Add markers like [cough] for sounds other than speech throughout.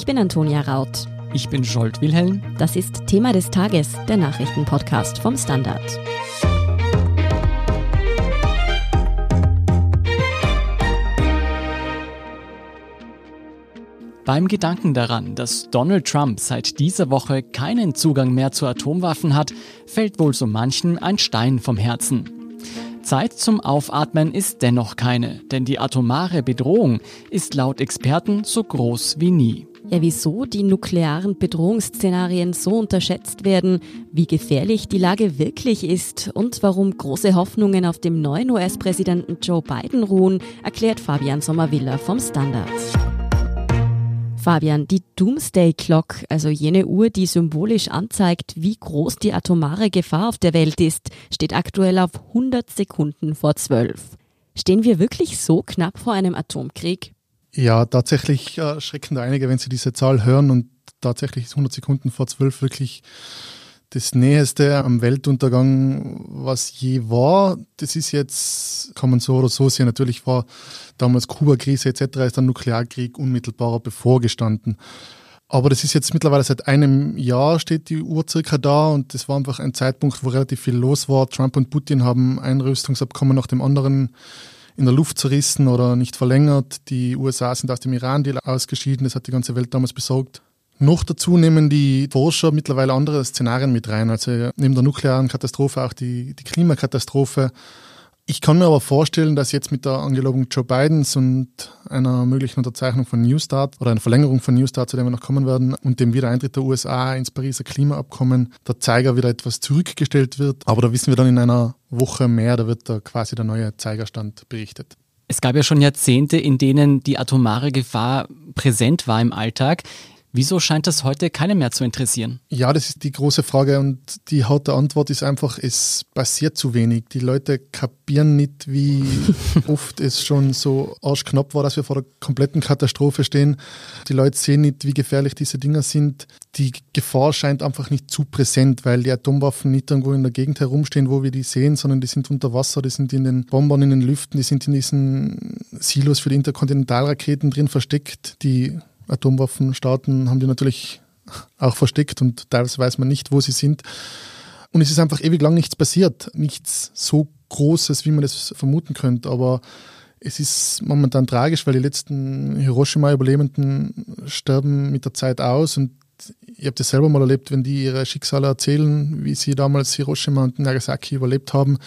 Ich bin Antonia Raut. Ich bin Scholt Wilhelm. Das ist Thema des Tages, der Nachrichtenpodcast vom Standard. Beim Gedanken daran, dass Donald Trump seit dieser Woche keinen Zugang mehr zu Atomwaffen hat, fällt wohl so manchen ein Stein vom Herzen. Zeit zum Aufatmen ist dennoch keine, denn die atomare Bedrohung ist laut Experten so groß wie nie. Ja, wieso die nuklearen Bedrohungsszenarien so unterschätzt werden, wie gefährlich die Lage wirklich ist und warum große Hoffnungen auf dem neuen US-Präsidenten Joe Biden ruhen, erklärt Fabian Sommervilla vom Standard. Fabian, die Doomsday Clock, also jene Uhr, die symbolisch anzeigt, wie groß die atomare Gefahr auf der Welt ist, steht aktuell auf 100 Sekunden vor 12. Stehen wir wirklich so knapp vor einem Atomkrieg? Ja, tatsächlich äh, schrecken da einige, wenn sie diese Zahl hören und tatsächlich ist 100 Sekunden vor 12 wirklich das Näheste am Weltuntergang, was je war. Das ist jetzt, kann man so oder so sehen. Natürlich war damals Kuba-Krise etc. ist der Nuklearkrieg unmittelbarer bevorgestanden. Aber das ist jetzt mittlerweile seit einem Jahr steht die Uhr circa da und das war einfach ein Zeitpunkt, wo relativ viel los war. Trump und Putin haben ein Rüstungsabkommen nach dem anderen in der Luft zerrissen oder nicht verlängert. Die USA sind aus dem Iran-Deal ausgeschieden. Das hat die ganze Welt damals besorgt. Noch dazu nehmen die Forscher mittlerweile andere Szenarien mit rein, also neben der nuklearen Katastrophe auch die, die Klimakatastrophe. Ich kann mir aber vorstellen, dass jetzt mit der Angelobung Joe Bidens und einer möglichen Unterzeichnung von New Start oder einer Verlängerung von New Start, zu dem wir noch kommen werden, und dem Wiedereintritt der USA ins Pariser Klimaabkommen, der Zeiger wieder etwas zurückgestellt wird. Aber da wissen wir dann in einer Woche mehr, da wird da quasi der neue Zeigerstand berichtet. Es gab ja schon Jahrzehnte, in denen die atomare Gefahr präsent war im Alltag. Wieso scheint das heute keinen mehr zu interessieren? Ja, das ist die große Frage und die harte Antwort ist einfach, es passiert zu wenig. Die Leute kapieren nicht, wie [laughs] oft es schon so arschknapp war, dass wir vor der kompletten Katastrophe stehen. Die Leute sehen nicht, wie gefährlich diese Dinger sind. Die Gefahr scheint einfach nicht zu präsent, weil die Atomwaffen nicht irgendwo in der Gegend herumstehen, wo wir die sehen, sondern die sind unter Wasser, die sind in den Bombern, in den Lüften, die sind in diesen Silos für die Interkontinentalraketen drin versteckt, die Atomwaffenstaaten haben die natürlich auch versteckt und teilweise weiß man nicht, wo sie sind. Und es ist einfach ewig lang nichts passiert. Nichts so Großes, wie man das vermuten könnte. Aber es ist momentan tragisch, weil die letzten Hiroshima-Überlebenden sterben mit der Zeit aus. Und ich habe das selber mal erlebt, wenn die ihre Schicksale erzählen, wie sie damals Hiroshima und Nagasaki überlebt haben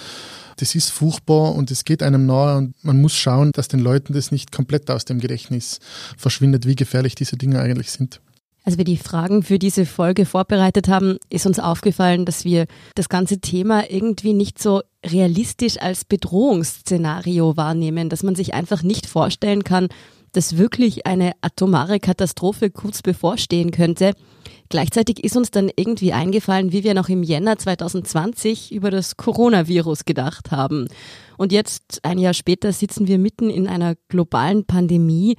das ist furchtbar und es geht einem nahe und man muss schauen, dass den Leuten das nicht komplett aus dem Gedächtnis verschwindet, wie gefährlich diese Dinge eigentlich sind. Als wir die Fragen für diese Folge vorbereitet haben, ist uns aufgefallen, dass wir das ganze Thema irgendwie nicht so realistisch als Bedrohungsszenario wahrnehmen, dass man sich einfach nicht vorstellen kann, dass wirklich eine atomare Katastrophe kurz bevorstehen könnte. Gleichzeitig ist uns dann irgendwie eingefallen, wie wir noch im Jänner 2020 über das Coronavirus gedacht haben. Und jetzt, ein Jahr später, sitzen wir mitten in einer globalen Pandemie.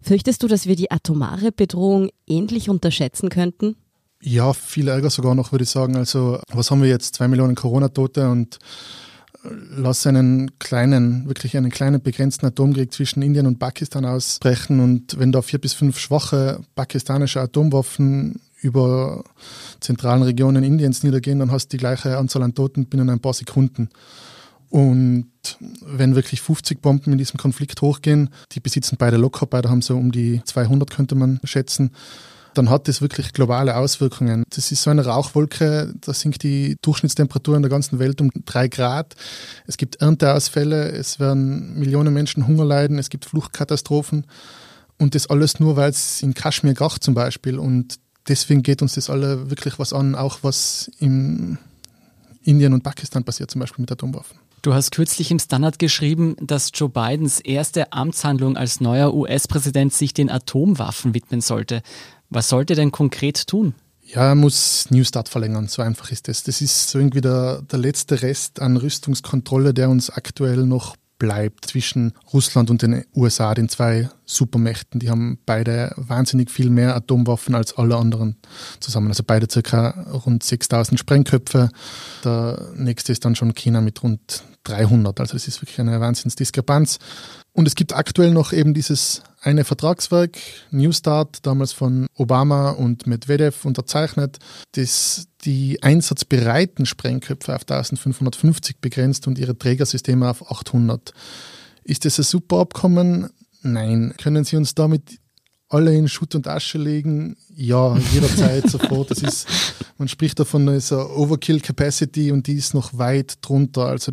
Fürchtest du, dass wir die atomare Bedrohung ähnlich unterschätzen könnten? Ja, viel ärger sogar noch, würde ich sagen. Also, was haben wir jetzt? Zwei Millionen Corona-Tote und lass einen kleinen, wirklich einen kleinen begrenzten Atomkrieg zwischen Indien und Pakistan ausbrechen und wenn da vier bis fünf schwache pakistanische Atomwaffen über zentralen Regionen Indiens niedergehen, dann hast du die gleiche Anzahl an Toten binnen ein paar Sekunden. Und wenn wirklich 50 Bomben in diesem Konflikt hochgehen, die besitzen beide locker, beide haben so um die 200, könnte man schätzen, dann hat das wirklich globale Auswirkungen. Das ist so eine Rauchwolke, da sinkt die Durchschnittstemperatur in der ganzen Welt um drei Grad. Es gibt Ernteausfälle, es werden Millionen Menschen Hunger leiden, es gibt Fluchtkatastrophen. Und das alles nur, weil es in Kaschmir kracht zum Beispiel. Und deswegen geht uns das alle wirklich was an, auch was in Indien und Pakistan passiert, zum Beispiel mit Atomwaffen. Du hast kürzlich im Standard geschrieben, dass Joe Bidens erste Amtshandlung als neuer US-Präsident sich den Atomwaffen widmen sollte. Was sollte denn konkret tun? Ja, er muss New Start verlängern, so einfach ist das. Das ist so irgendwie der, der letzte Rest an Rüstungskontrolle, der uns aktuell noch bleibt zwischen Russland und den USA, den zwei Supermächten. Die haben beide wahnsinnig viel mehr Atomwaffen als alle anderen zusammen. Also beide circa rund 6000 Sprengköpfe. Der nächste ist dann schon China mit rund 300. Also das ist wirklich eine Wahnsinnsdiskrepanz. Und es gibt aktuell noch eben dieses eine Vertragswerk, New Start, damals von Obama und Medvedev unterzeichnet, das die einsatzbereiten Sprengköpfe auf 1550 begrenzt und ihre Trägersysteme auf 800. Ist das ein super Abkommen? Nein. Können Sie uns damit alle in Schutt und Asche legen? Ja, jederzeit [laughs] sofort. Das ist, man spricht davon, da ist eine Overkill Capacity und die ist noch weit drunter. Also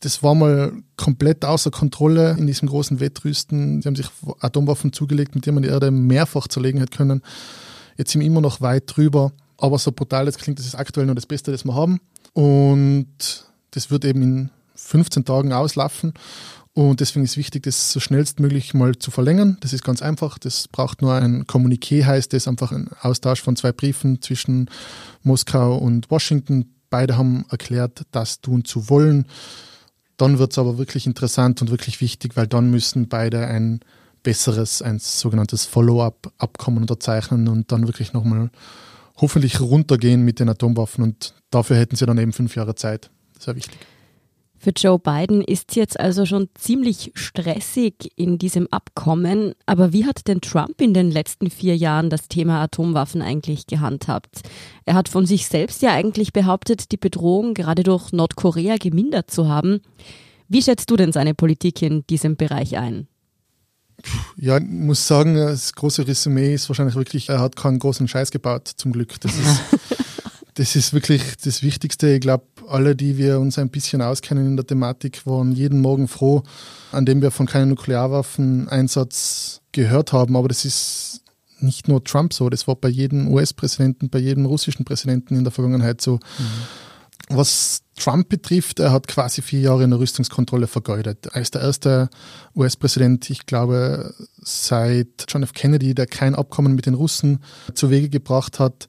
das war mal komplett außer Kontrolle in diesem großen Wettrüsten. Sie haben sich Atomwaffen zugelegt, mit denen man die Erde mehrfach zerlegen hätte können. Jetzt sind wir immer noch weit drüber. Aber so brutal das klingt, das ist aktuell nur das Beste, das wir haben. Und das wird eben in 15 Tagen auslaufen. Und deswegen ist wichtig, das so schnellstmöglich mal zu verlängern. Das ist ganz einfach. Das braucht nur ein Kommuniqué, heißt das einfach ein Austausch von zwei Briefen zwischen Moskau und Washington. Beide haben erklärt, das tun zu wollen. Dann wird es aber wirklich interessant und wirklich wichtig, weil dann müssen beide ein besseres, ein sogenanntes Follow-up-Abkommen unterzeichnen und dann wirklich nochmal hoffentlich runtergehen mit den Atomwaffen. Und dafür hätten sie dann eben fünf Jahre Zeit. Sehr wichtig. Für Joe Biden ist es jetzt also schon ziemlich stressig in diesem Abkommen. Aber wie hat denn Trump in den letzten vier Jahren das Thema Atomwaffen eigentlich gehandhabt? Er hat von sich selbst ja eigentlich behauptet, die Bedrohung gerade durch Nordkorea gemindert zu haben. Wie schätzt du denn seine Politik in diesem Bereich ein? Ja, ich muss sagen, das große Resümee ist wahrscheinlich wirklich, er hat keinen großen Scheiß gebaut, zum Glück. Das ist, [laughs] das ist wirklich das Wichtigste. Ich glaube, alle, die wir uns ein bisschen auskennen in der Thematik, waren jeden Morgen froh, an dem wir von keinem Nuklearwaffeneinsatz gehört haben. Aber das ist nicht nur Trump so, das war bei jedem US-Präsidenten, bei jedem russischen Präsidenten in der Vergangenheit so. Mhm. Was Trump betrifft, er hat quasi vier Jahre in der Rüstungskontrolle vergeudet. Er ist der erste US-Präsident, ich glaube, seit John F. Kennedy, der kein Abkommen mit den Russen zu Wege gebracht hat.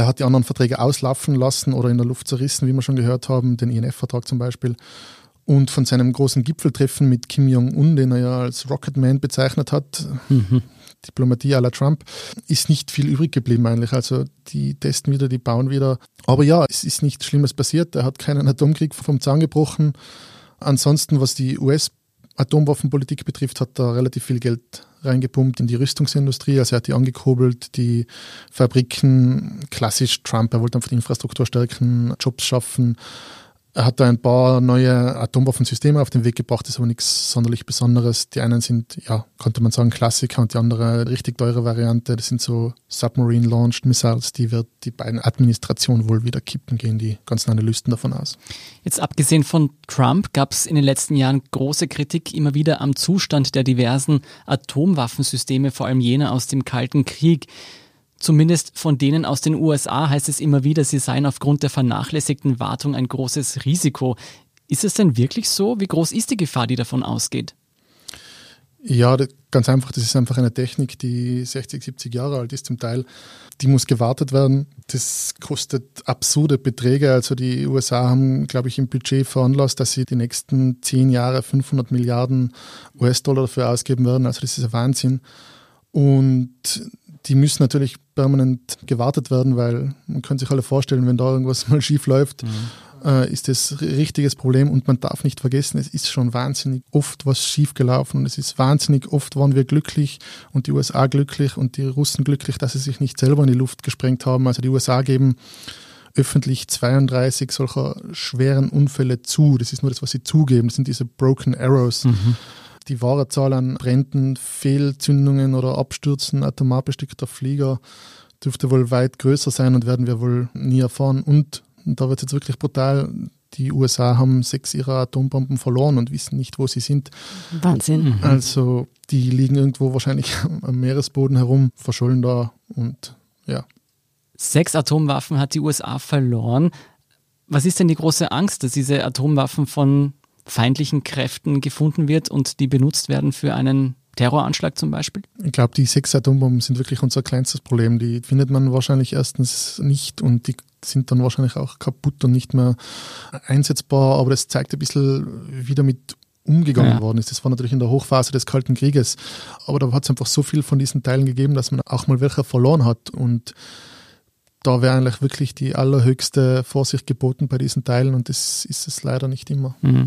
Er hat die anderen Verträge auslaufen lassen oder in der Luft zerrissen, wie wir schon gehört haben, den INF-Vertrag zum Beispiel. Und von seinem großen Gipfeltreffen mit Kim Jong-un, den er ja als Rocketman bezeichnet hat, mhm. Diplomatie à la Trump, ist nicht viel übrig geblieben eigentlich. Also die testen wieder, die bauen wieder. Aber ja, es ist nichts Schlimmes passiert. Er hat keinen Atomkrieg vom Zaun gebrochen. Ansonsten, was die US-Atomwaffenpolitik betrifft, hat er relativ viel Geld reingepumpt in die Rüstungsindustrie. Also er hat die angekurbelt, die Fabriken, klassisch Trump, er wollte einfach die Infrastruktur stärken, Jobs schaffen. Er hat da ein paar neue Atomwaffensysteme auf den Weg gebracht, das ist aber nichts sonderlich Besonderes. Die einen sind, ja, konnte man sagen, Klassiker und die andere richtig teure Variante. Das sind so Submarine-Launched Missiles, die wird die beiden Administrationen wohl wieder kippen, gehen die ganzen Analysten davon aus. Jetzt abgesehen von Trump gab es in den letzten Jahren große Kritik immer wieder am Zustand der diversen Atomwaffensysteme, vor allem jene aus dem Kalten Krieg. Zumindest von denen aus den USA heißt es immer wieder, sie seien aufgrund der vernachlässigten Wartung ein großes Risiko. Ist es denn wirklich so? Wie groß ist die Gefahr, die davon ausgeht? Ja, ganz einfach, das ist einfach eine Technik, die 60, 70 Jahre alt ist zum Teil. Die muss gewartet werden. Das kostet absurde Beträge. Also die USA haben, glaube ich, im Budget veranlasst, dass sie die nächsten zehn Jahre 500 Milliarden US-Dollar dafür ausgeben werden. Also das ist ein Wahnsinn. Und die müssen natürlich permanent gewartet werden, weil man kann sich alle vorstellen, wenn da irgendwas [laughs] mal schief läuft, mhm. äh, ist das ein richtiges Problem und man darf nicht vergessen, es ist schon wahnsinnig oft was schief gelaufen und es ist wahnsinnig oft waren wir glücklich und die USA glücklich und die Russen glücklich, dass sie sich nicht selber in die Luft gesprengt haben. Also die USA geben öffentlich 32 solcher schweren Unfälle zu. Das ist nur das, was sie zugeben. Das sind diese Broken Arrows. Mhm die wahre Zahl an Bränden, Fehlzündungen oder Abstürzen atomar bestickter Flieger dürfte wohl weit größer sein und werden wir wohl nie erfahren. Und, und da wird es jetzt wirklich brutal. Die USA haben sechs ihrer Atombomben verloren und wissen nicht, wo sie sind. Wahnsinn. Mhm. Also die liegen irgendwo wahrscheinlich [laughs] am Meeresboden herum, verschollen da und ja. Sechs Atomwaffen hat die USA verloren. Was ist denn die große Angst, dass diese Atomwaffen von feindlichen Kräften gefunden wird und die benutzt werden für einen Terroranschlag zum Beispiel? Ich glaube, die sechs Atombomben sind wirklich unser kleinstes Problem. Die findet man wahrscheinlich erstens nicht und die sind dann wahrscheinlich auch kaputt und nicht mehr einsetzbar. Aber das zeigt ein bisschen, wie damit umgegangen ja. worden ist. Das war natürlich in der Hochphase des Kalten Krieges. Aber da hat es einfach so viel von diesen Teilen gegeben, dass man auch mal welche verloren hat. Und da wäre eigentlich wirklich die allerhöchste Vorsicht geboten bei diesen Teilen und das ist es leider nicht immer. Mhm.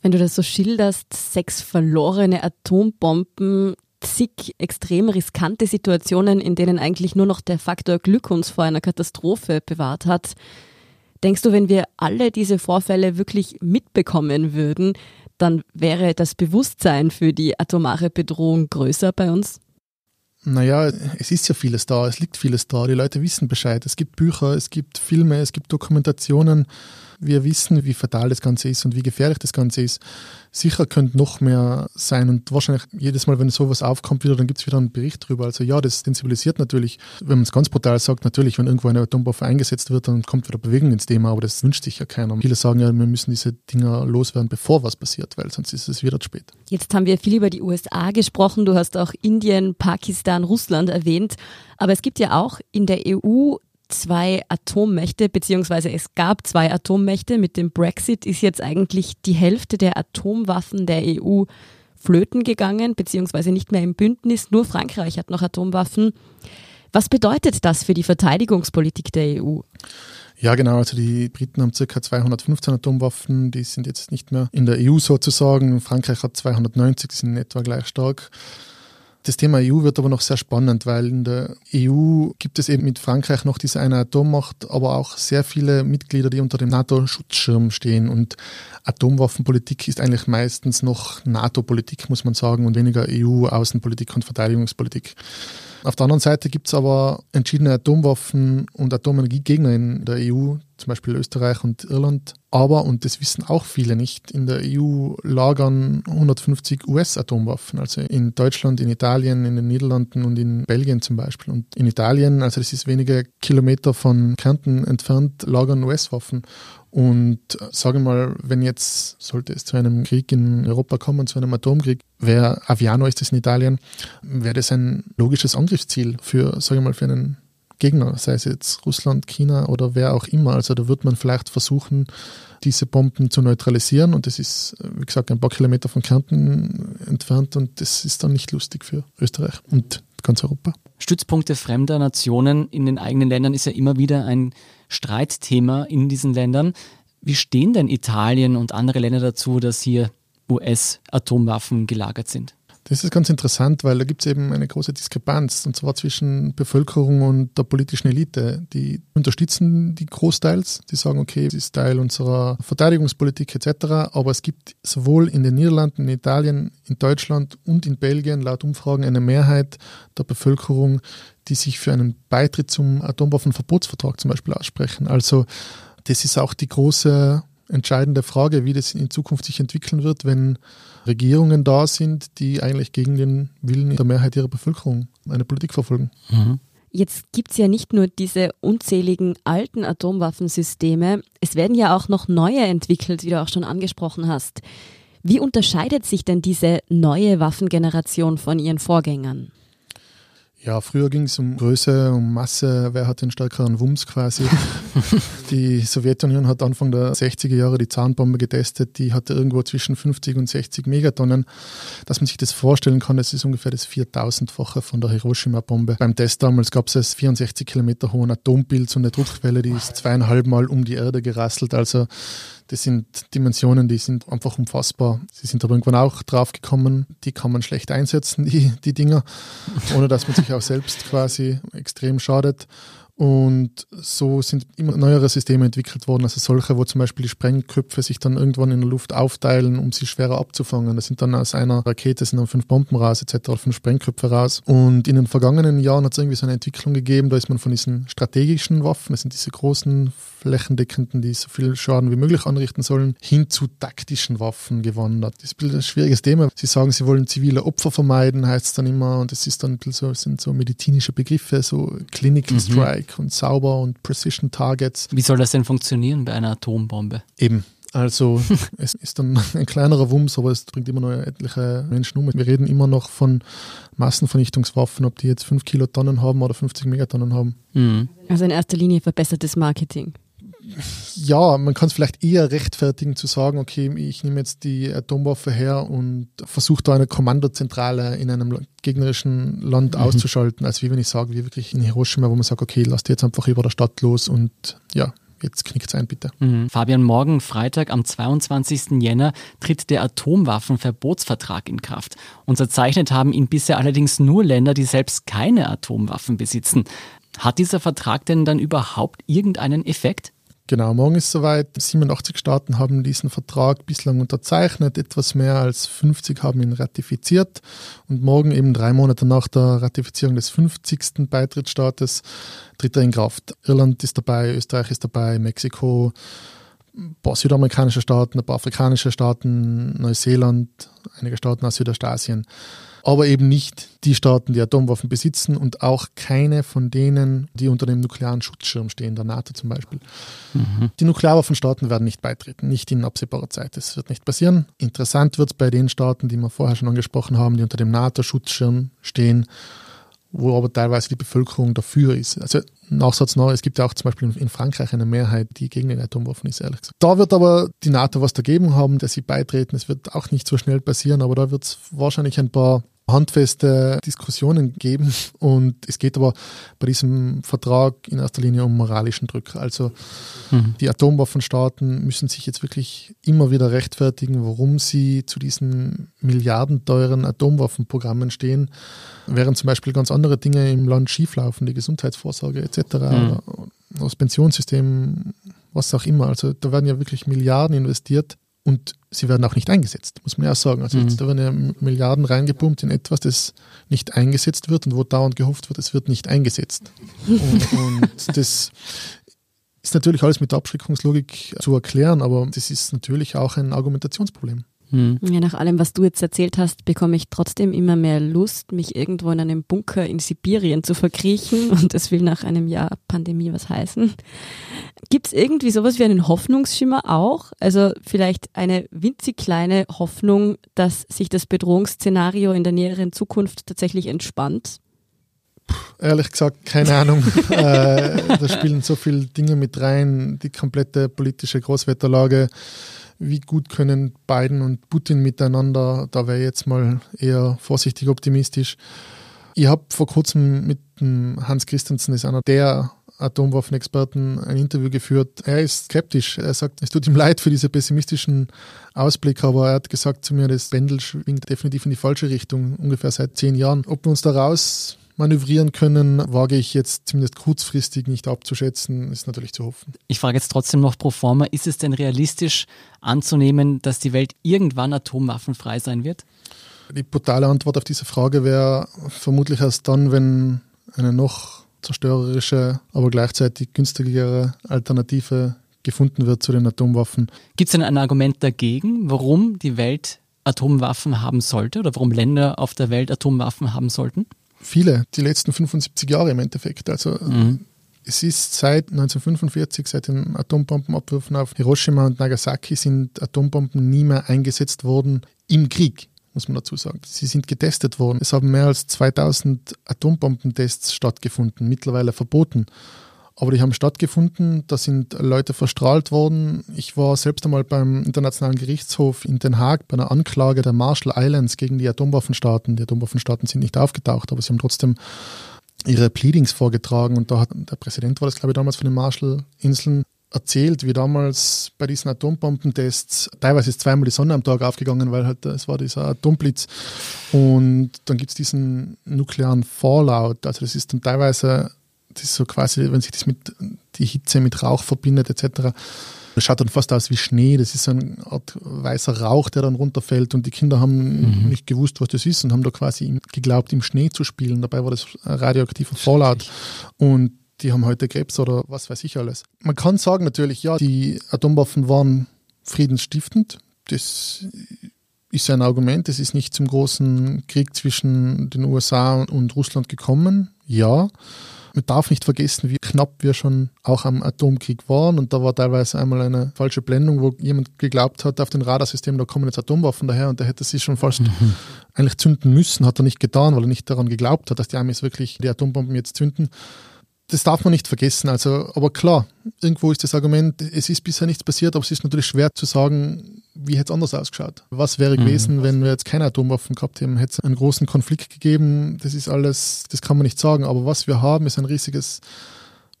Wenn du das so schilderst, sechs verlorene Atombomben, zig extrem riskante Situationen, in denen eigentlich nur noch der Faktor Glück uns vor einer Katastrophe bewahrt hat. Denkst du, wenn wir alle diese Vorfälle wirklich mitbekommen würden, dann wäre das Bewusstsein für die atomare Bedrohung größer bei uns? Naja, es ist ja vieles da, es liegt vieles da, die Leute wissen Bescheid. Es gibt Bücher, es gibt Filme, es gibt Dokumentationen wir wissen, wie fatal das Ganze ist und wie gefährlich das Ganze ist. Sicher könnte noch mehr sein und wahrscheinlich jedes Mal, wenn sowas aufkommt, wieder, dann gibt es wieder einen Bericht darüber. Also ja, das sensibilisiert natürlich, wenn man es ganz brutal sagt, natürlich, wenn irgendwo eine Atomwaffe eingesetzt wird, dann kommt wieder Bewegung ins Thema, aber das wünscht sich ja keiner. Viele sagen ja, wir müssen diese Dinger loswerden, bevor was passiert, weil sonst ist es wieder zu spät. Jetzt haben wir viel über die USA gesprochen, du hast auch Indien, Pakistan, Russland erwähnt, aber es gibt ja auch in der EU zwei Atommächte, beziehungsweise es gab zwei Atommächte. Mit dem Brexit ist jetzt eigentlich die Hälfte der Atomwaffen der EU flöten gegangen, beziehungsweise nicht mehr im Bündnis. Nur Frankreich hat noch Atomwaffen. Was bedeutet das für die Verteidigungspolitik der EU? Ja, genau. Also die Briten haben circa 215 Atomwaffen. Die sind jetzt nicht mehr in der EU sozusagen. Frankreich hat 290, die sind etwa gleich stark. Das Thema EU wird aber noch sehr spannend, weil in der EU gibt es eben mit Frankreich noch diese eine Atommacht, aber auch sehr viele Mitglieder, die unter dem NATO-Schutzschirm stehen. Und Atomwaffenpolitik ist eigentlich meistens noch NATO-Politik, muss man sagen, und weniger EU-Außenpolitik und Verteidigungspolitik. Auf der anderen Seite gibt es aber entschiedene Atomwaffen- und Atomenergiegegner in der EU, zum Beispiel Österreich und Irland. Aber, und das wissen auch viele nicht, in der EU lagern 150 US-Atomwaffen. Also in Deutschland, in Italien, in den Niederlanden und in Belgien zum Beispiel. Und in Italien, also das ist wenige Kilometer von Kärnten entfernt, lagern US-Waffen. Und äh, sage mal, wenn jetzt, sollte es zu einem Krieg in Europa kommen, zu einem Atomkrieg, wäre Aviano ist das in Italien, wäre das ein logisches Angriffsziel für, sage mal, für einen Gegner, sei es jetzt Russland, China oder wer auch immer. Also da wird man vielleicht versuchen, diese Bomben zu neutralisieren und das ist, äh, wie gesagt, ein paar Kilometer von Kärnten entfernt und das ist dann nicht lustig für Österreich und ganz Europa. Stützpunkte fremder Nationen in den eigenen Ländern ist ja immer wieder ein Streitthema in diesen Ländern. Wie stehen denn Italien und andere Länder dazu, dass hier US-Atomwaffen gelagert sind? Das ist ganz interessant, weil da gibt es eben eine große Diskrepanz, und zwar zwischen Bevölkerung und der politischen Elite. Die unterstützen die großteils, die sagen, okay, das ist Teil unserer Verteidigungspolitik etc. Aber es gibt sowohl in den Niederlanden, in Italien, in Deutschland und in Belgien laut Umfragen eine Mehrheit der Bevölkerung, die sich für einen Beitritt zum Atomwaffenverbotsvertrag zum Beispiel aussprechen. Also das ist auch die große entscheidende Frage, wie das in Zukunft sich entwickeln wird, wenn Regierungen da sind, die eigentlich gegen den Willen der Mehrheit ihrer Bevölkerung eine Politik verfolgen. Mhm. Jetzt gibt es ja nicht nur diese unzähligen alten Atomwaffensysteme, es werden ja auch noch neue entwickelt, wie du auch schon angesprochen hast. Wie unterscheidet sich denn diese neue Waffengeneration von ihren Vorgängern? Ja, früher ging es um Größe, um Masse, wer hat den stärkeren Wumms quasi. [laughs] die Sowjetunion hat Anfang der 60er Jahre die Zahnbombe getestet, die hatte irgendwo zwischen 50 und 60 Megatonnen. Dass man sich das vorstellen kann, das ist ungefähr das 4000-fache von der Hiroshima-Bombe. Beim Test damals gab es das 64 Kilometer hohen Atompilz und eine Druckwelle, die ist zweieinhalb Mal um die Erde gerasselt. Also das sind Dimensionen, die sind einfach unfassbar. Sie sind aber irgendwann auch draufgekommen, die kann man schlecht einsetzen, [laughs] die, die Dinger, ohne dass man sich auch selbst quasi extrem schadet. Und so sind immer neuere Systeme entwickelt worden, also solche, wo zum Beispiel die Sprengköpfe sich dann irgendwann in der Luft aufteilen, um sie schwerer abzufangen. Das sind dann aus einer Rakete sind dann fünf Bomben raus, etc., fünf Sprengköpfe raus. Und in den vergangenen Jahren hat es irgendwie so eine Entwicklung gegeben, da ist man von diesen strategischen Waffen, das sind diese großen flächendeckenden, die so viel Schaden wie möglich anrichten sollen, hin zu taktischen Waffen gewandert. Das ist ein schwieriges Thema. Sie sagen, sie wollen zivile Opfer vermeiden, heißt es dann immer, und das ist dann so, sind so medizinische Begriffe, so Clinical mhm. Strike und sauber und Precision Targets. Wie soll das denn funktionieren bei einer Atombombe? Eben. Also [laughs] es ist dann [laughs] ein kleinerer Wumms, aber es bringt immer noch etliche Menschen um. Wir reden immer noch von Massenvernichtungswaffen, ob die jetzt 5 Kilotonnen haben oder 50 Megatonnen haben. Mhm. Also in erster Linie verbessertes Marketing ja, man kann es vielleicht eher rechtfertigen zu sagen, okay, ich nehme jetzt die Atomwaffe her und versuche da eine Kommandozentrale in einem gegnerischen Land mhm. auszuschalten, als wie wenn ich sage, wie wirklich in Hiroshima, wo man sagt, okay, lasst jetzt einfach über der Stadt los und ja, Jetzt knickt es ein, bitte. Mhm. Fabian, morgen Freitag am 22. Jänner tritt der Atomwaffenverbotsvertrag in Kraft. Unterzeichnet haben ihn bisher allerdings nur Länder, die selbst keine Atomwaffen besitzen. Hat dieser Vertrag denn dann überhaupt irgendeinen Effekt? Genau, morgen ist soweit. 87 Staaten haben diesen Vertrag bislang unterzeichnet, etwas mehr als 50 haben ihn ratifiziert und morgen, eben drei Monate nach der Ratifizierung des 50. Beitrittsstaates, tritt er in Kraft. Irland ist dabei, Österreich ist dabei, Mexiko, ein paar südamerikanische Staaten, ein paar afrikanische Staaten, Neuseeland, einige Staaten aus Südostasien aber eben nicht die Staaten, die Atomwaffen besitzen und auch keine von denen, die unter dem nuklearen Schutzschirm stehen, der NATO zum Beispiel. Mhm. Die Nuklearwaffenstaaten werden nicht beitreten, nicht in absehbarer Zeit. Das wird nicht passieren. Interessant wird es bei den Staaten, die wir vorher schon angesprochen haben, die unter dem NATO-Schutzschirm stehen wo aber teilweise die Bevölkerung dafür ist. Also Nachsatz noch, es gibt ja auch zum Beispiel in Frankreich eine Mehrheit, die gegen den Atomwaffen ist, ehrlich gesagt. Da wird aber die NATO was dagegen haben, dass sie beitreten. Es wird auch nicht so schnell passieren, aber da wird es wahrscheinlich ein paar handfeste Diskussionen geben. [laughs] Und es geht aber bei diesem Vertrag in erster Linie um moralischen Druck. Also mhm. die Atomwaffenstaaten müssen sich jetzt wirklich immer wieder rechtfertigen, warum sie zu diesen milliardenteuren Atomwaffenprogrammen stehen, während zum Beispiel ganz andere Dinge im Land schieflaufen, die Gesundheitsvorsorge etc., mhm. das Pensionssystem, was auch immer. Also da werden ja wirklich Milliarden investiert und sie werden auch nicht eingesetzt, muss man ja sagen. Also mhm. da werden ja Milliarden reingepumpt in etwas, das nicht eingesetzt wird und wo dauernd gehofft wird, es wird nicht eingesetzt. und, [laughs] und das ist natürlich alles mit der Abschreckungslogik zu erklären, aber das ist natürlich auch ein Argumentationsproblem. Hm. Ja, nach allem, was du jetzt erzählt hast, bekomme ich trotzdem immer mehr Lust, mich irgendwo in einem Bunker in Sibirien zu verkriechen [laughs] und das will nach einem Jahr Pandemie was heißen. Gibt es irgendwie sowas wie einen Hoffnungsschimmer auch? Also vielleicht eine winzig kleine Hoffnung, dass sich das Bedrohungsszenario in der näheren Zukunft tatsächlich entspannt? Ehrlich gesagt, keine Ahnung. [laughs] äh, da spielen so viele Dinge mit rein, die komplette politische Großwetterlage wie gut können Biden und Putin miteinander, da wäre jetzt mal eher vorsichtig optimistisch. Ich habe vor kurzem mit Hans Christensen, ist einer der Atomwaffenexperten, ein Interview geführt. Er ist skeptisch. Er sagt, es tut ihm leid für diese pessimistischen Ausblick, aber er hat gesagt zu mir, das Pendel schwingt definitiv in die falsche Richtung, ungefähr seit zehn Jahren. Ob wir uns da raus manövrieren können, wage ich jetzt zumindest kurzfristig nicht abzuschätzen, ist natürlich zu hoffen. Ich frage jetzt trotzdem noch pro forma, ist es denn realistisch anzunehmen, dass die Welt irgendwann atomwaffenfrei sein wird? Die brutale Antwort auf diese Frage wäre vermutlich erst dann, wenn eine noch zerstörerische, aber gleichzeitig günstigere Alternative gefunden wird zu den Atomwaffen. Gibt es denn ein Argument dagegen, warum die Welt Atomwaffen haben sollte oder warum Länder auf der Welt Atomwaffen haben sollten? Viele, die letzten 75 Jahre im Endeffekt. Also mhm. es ist seit 1945, seit den Atombombenabwürfen auf Hiroshima und Nagasaki, sind Atombomben nie mehr eingesetzt worden im Krieg muss man dazu sagen. Sie sind getestet worden. Es haben mehr als 2000 Atombombentests stattgefunden, mittlerweile verboten. Aber die haben stattgefunden, da sind Leute verstrahlt worden. Ich war selbst einmal beim Internationalen Gerichtshof in Den Haag bei einer Anklage der Marshall Islands gegen die Atomwaffenstaaten. Die Atomwaffenstaaten sind nicht aufgetaucht, aber sie haben trotzdem ihre Pleadings vorgetragen und da hat der Präsident war das glaube ich damals von den Marshall-Inseln erzählt, wie damals bei diesen Atombombentests, teilweise ist zweimal die Sonne am Tag aufgegangen, weil halt es war dieser Atomblitz und dann gibt es diesen nuklearen Fallout, also das ist dann teilweise das ist so quasi, wenn sich das mit die Hitze mit Rauch verbindet etc. Das schaut dann fast aus wie Schnee. Das ist eine Art weißer Rauch, der dann runterfällt. Und die Kinder haben mhm. nicht gewusst, was das ist und haben da quasi geglaubt, im Schnee zu spielen. Dabei war das radioaktiver Fallout. Und die haben heute Krebs oder was weiß ich alles. Man kann sagen natürlich, ja, die Atomwaffen waren friedensstiftend. Das ist ein Argument. Es ist nicht zum großen Krieg zwischen den USA und Russland gekommen. Ja. Man darf nicht vergessen, wie knapp wir schon auch am Atomkrieg waren. Und da war teilweise einmal eine falsche Blendung, wo jemand geglaubt hat, auf den Radarsystem, da kommen jetzt Atomwaffen daher und der hätte sie schon fast mhm. eigentlich zünden müssen, hat er nicht getan, weil er nicht daran geglaubt hat, dass die Amis wirklich die Atombomben jetzt zünden das darf man nicht vergessen. Also, aber klar, irgendwo ist das Argument, es ist bisher nichts passiert, aber es ist natürlich schwer zu sagen, wie hätte es anders ausgeschaut? Was wäre mhm. gewesen, mhm. wenn wir jetzt keine Atomwaffen gehabt hätten? Hätte es einen großen Konflikt gegeben? Das ist alles, das kann man nicht sagen. Aber was wir haben, ist ein riesiges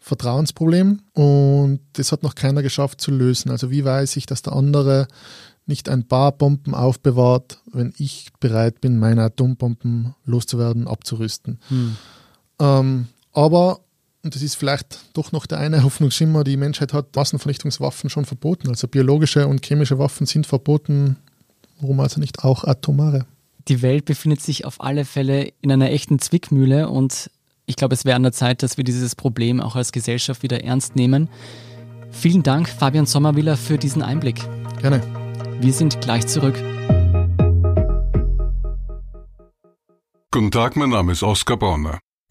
Vertrauensproblem und das hat noch keiner geschafft zu lösen. Also wie weiß ich, dass der andere nicht ein paar Bomben aufbewahrt, wenn ich bereit bin, meine Atombomben loszuwerden, abzurüsten. Hm. Ähm, aber, und das ist vielleicht doch noch der eine Hoffnungsschimmer, die Menschheit hat Massenvernichtungswaffen schon verboten. Also biologische und chemische Waffen sind verboten. Warum also nicht auch atomare? Die Welt befindet sich auf alle Fälle in einer echten Zwickmühle und ich glaube, es wäre an der Zeit, dass wir dieses Problem auch als Gesellschaft wieder ernst nehmen. Vielen Dank, Fabian Sommerwiller, für diesen Einblick. Gerne. Wir sind gleich zurück. Guten Tag, mein Name ist Oskar Bonner.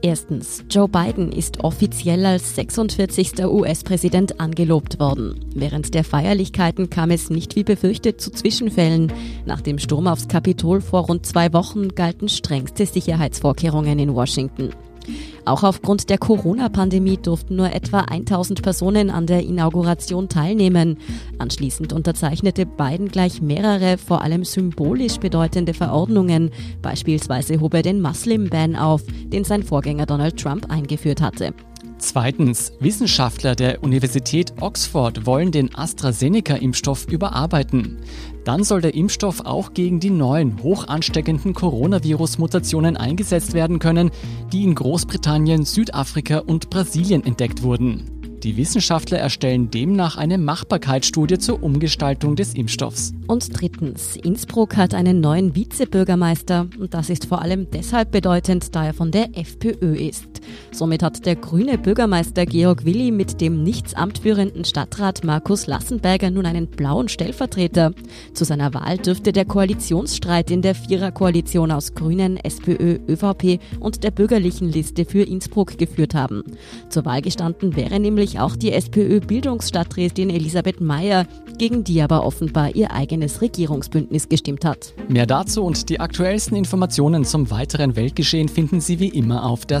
Erstens, Joe Biden ist offiziell als 46. US-Präsident angelobt worden. Während der Feierlichkeiten kam es nicht wie befürchtet zu Zwischenfällen. Nach dem Sturm aufs Kapitol vor rund zwei Wochen galten strengste Sicherheitsvorkehrungen in Washington. Auch aufgrund der Corona-Pandemie durften nur etwa 1000 Personen an der Inauguration teilnehmen. Anschließend unterzeichnete Biden gleich mehrere, vor allem symbolisch bedeutende Verordnungen. Beispielsweise hob er den Muslim-Ban auf, den sein Vorgänger Donald Trump eingeführt hatte. Zweitens, Wissenschaftler der Universität Oxford wollen den AstraZeneca-Impfstoff überarbeiten. Dann soll der Impfstoff auch gegen die neuen, hoch ansteckenden Coronavirus-Mutationen eingesetzt werden können, die in Großbritannien, Südafrika und Brasilien entdeckt wurden. Die Wissenschaftler erstellen demnach eine Machbarkeitsstudie zur Umgestaltung des Impfstoffs. Und drittens, Innsbruck hat einen neuen Vizebürgermeister und das ist vor allem deshalb bedeutend, da er von der FPÖ ist. Somit hat der grüne Bürgermeister Georg Willi mit dem nichts amtführenden Stadtrat Markus Lassenberger nun einen blauen Stellvertreter. Zu seiner Wahl dürfte der Koalitionsstreit in der Viererkoalition aus Grünen, SPÖ, ÖVP und der bürgerlichen Liste für Innsbruck geführt haben. Zur Wahl gestanden wäre nämlich auch die SPÖ-Bildungsstadträtin Elisabeth Mayer, gegen die aber offenbar ihr eigenes Regierungsbündnis gestimmt hat. Mehr dazu und die aktuellsten Informationen zum weiteren Weltgeschehen finden Sie wie immer auf der